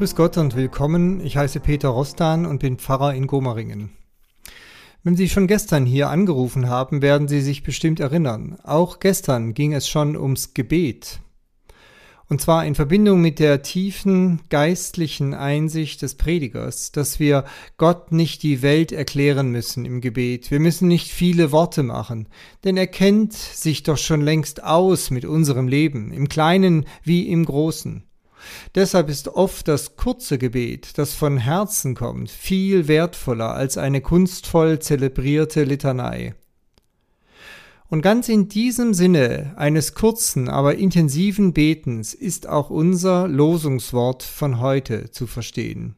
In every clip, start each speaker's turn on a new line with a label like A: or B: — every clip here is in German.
A: Grüß Gott und willkommen. Ich heiße Peter Rostan und bin Pfarrer in Gomaringen. Wenn Sie schon gestern hier angerufen haben, werden Sie sich bestimmt erinnern. Auch gestern ging es schon ums Gebet. Und zwar in Verbindung mit der tiefen geistlichen Einsicht des Predigers, dass wir Gott nicht die Welt erklären müssen im Gebet. Wir müssen nicht viele Worte machen, denn er kennt sich doch schon längst aus mit unserem Leben, im Kleinen wie im Großen. Deshalb ist oft das kurze Gebet, das von Herzen kommt, viel wertvoller als eine kunstvoll zelebrierte Litanei. Und ganz in diesem Sinne eines kurzen, aber intensiven Betens ist auch unser Losungswort von heute zu verstehen.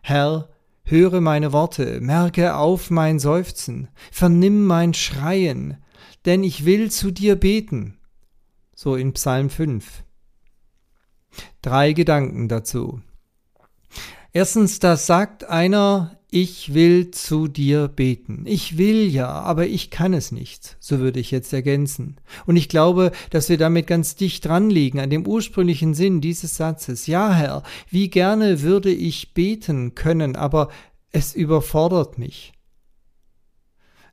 A: Herr, höre meine Worte, merke auf mein Seufzen, vernimm mein Schreien, denn ich will zu dir beten. So in Psalm 5. Drei Gedanken dazu. Erstens, da sagt einer, ich will zu dir beten. Ich will ja, aber ich kann es nicht. So würde ich jetzt ergänzen. Und ich glaube, dass wir damit ganz dicht dran liegen an dem ursprünglichen Sinn dieses Satzes. Ja, Herr, wie gerne würde ich beten können, aber es überfordert mich.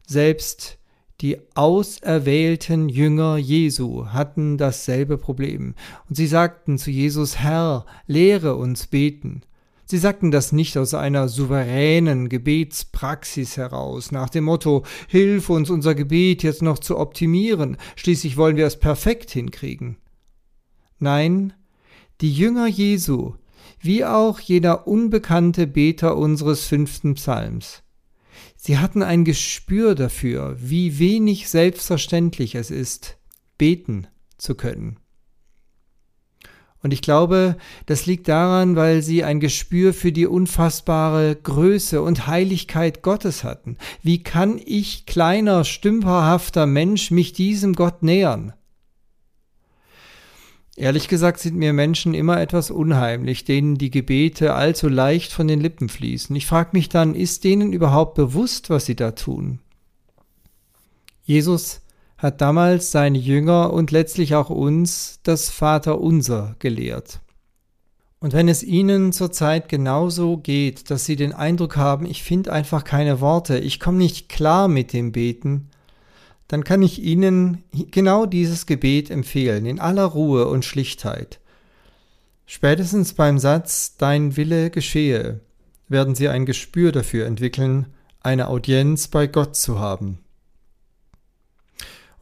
A: Selbst die auserwählten Jünger Jesu hatten dasselbe Problem. Und sie sagten zu Jesus, Herr, lehre uns beten. Sie sagten das nicht aus einer souveränen Gebetspraxis heraus, nach dem Motto, Hilf uns, unser Gebet jetzt noch zu optimieren, schließlich wollen wir es perfekt hinkriegen. Nein, die Jünger Jesu, wie auch jener unbekannte Beter unseres fünften Psalms, Sie hatten ein Gespür dafür, wie wenig selbstverständlich es ist, beten zu können. Und ich glaube, das liegt daran, weil sie ein Gespür für die unfassbare Größe und Heiligkeit Gottes hatten. Wie kann ich, kleiner, stümperhafter Mensch, mich diesem Gott nähern? Ehrlich gesagt sind mir Menschen immer etwas unheimlich, denen die Gebete allzu leicht von den Lippen fließen. Ich frage mich dann, ist denen überhaupt bewusst, was sie da tun? Jesus hat damals seine Jünger und letztlich auch uns das Vaterunser gelehrt. Und wenn es ihnen zurzeit genauso geht, dass sie den Eindruck haben, ich finde einfach keine Worte, ich komme nicht klar mit dem Beten, dann kann ich Ihnen genau dieses Gebet empfehlen, in aller Ruhe und Schlichtheit. Spätestens beim Satz Dein Wille geschehe werden Sie ein Gespür dafür entwickeln, eine Audienz bei Gott zu haben.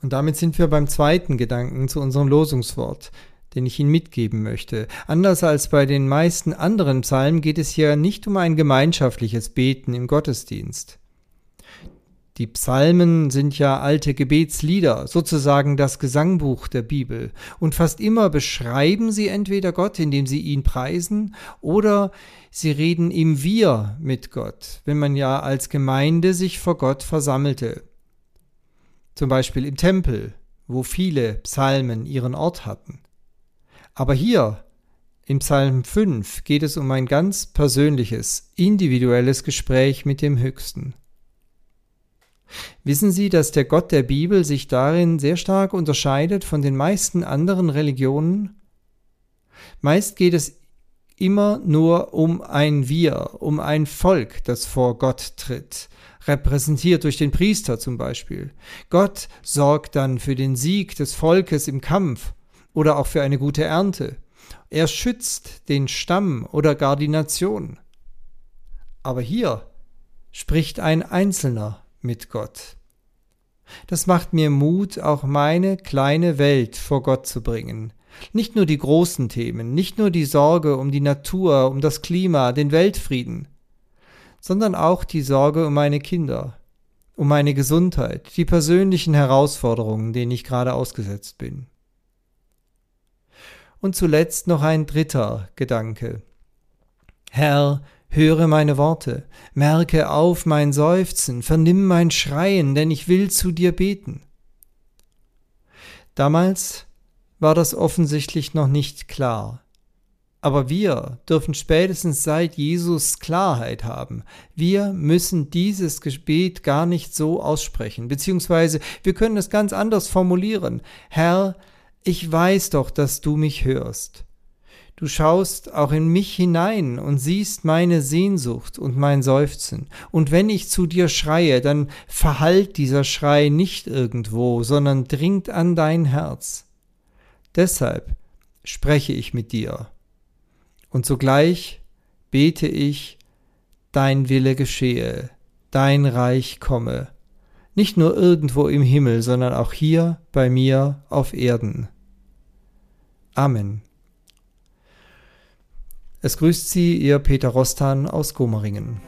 A: Und damit sind wir beim zweiten Gedanken zu unserem Losungswort, den ich Ihnen mitgeben möchte. Anders als bei den meisten anderen Psalmen geht es hier nicht um ein gemeinschaftliches Beten im Gottesdienst. Die Psalmen sind ja alte Gebetslieder, sozusagen das Gesangbuch der Bibel, und fast immer beschreiben sie entweder Gott, indem sie ihn preisen, oder sie reden im Wir mit Gott, wenn man ja als Gemeinde sich vor Gott versammelte. Zum Beispiel im Tempel, wo viele Psalmen ihren Ort hatten. Aber hier, im Psalm 5, geht es um ein ganz persönliches, individuelles Gespräch mit dem Höchsten. Wissen Sie, dass der Gott der Bibel sich darin sehr stark unterscheidet von den meisten anderen Religionen? Meist geht es immer nur um ein Wir, um ein Volk, das vor Gott tritt, repräsentiert durch den Priester zum Beispiel. Gott sorgt dann für den Sieg des Volkes im Kampf oder auch für eine gute Ernte. Er schützt den Stamm oder gar die Nation. Aber hier spricht ein Einzelner mit Gott. Das macht mir Mut, auch meine kleine Welt vor Gott zu bringen. Nicht nur die großen Themen, nicht nur die Sorge um die Natur, um das Klima, den Weltfrieden, sondern auch die Sorge um meine Kinder, um meine Gesundheit, die persönlichen Herausforderungen, denen ich gerade ausgesetzt bin. Und zuletzt noch ein dritter Gedanke. Herr, Höre meine Worte, merke auf mein Seufzen, vernimm mein Schreien, denn ich will zu dir beten. Damals war das offensichtlich noch nicht klar. Aber wir dürfen spätestens seit Jesus Klarheit haben. Wir müssen dieses Gebet gar nicht so aussprechen, beziehungsweise wir können es ganz anders formulieren. Herr, ich weiß doch, dass du mich hörst. Du schaust auch in mich hinein und siehst meine Sehnsucht und mein Seufzen. Und wenn ich zu dir schreie, dann verhallt dieser Schrei nicht irgendwo, sondern dringt an dein Herz. Deshalb spreche ich mit dir. Und sogleich bete ich, dein Wille geschehe, dein Reich komme, nicht nur irgendwo im Himmel, sondern auch hier bei mir auf Erden. Amen. Es grüßt Sie Ihr Peter Rostan aus Gomeringen.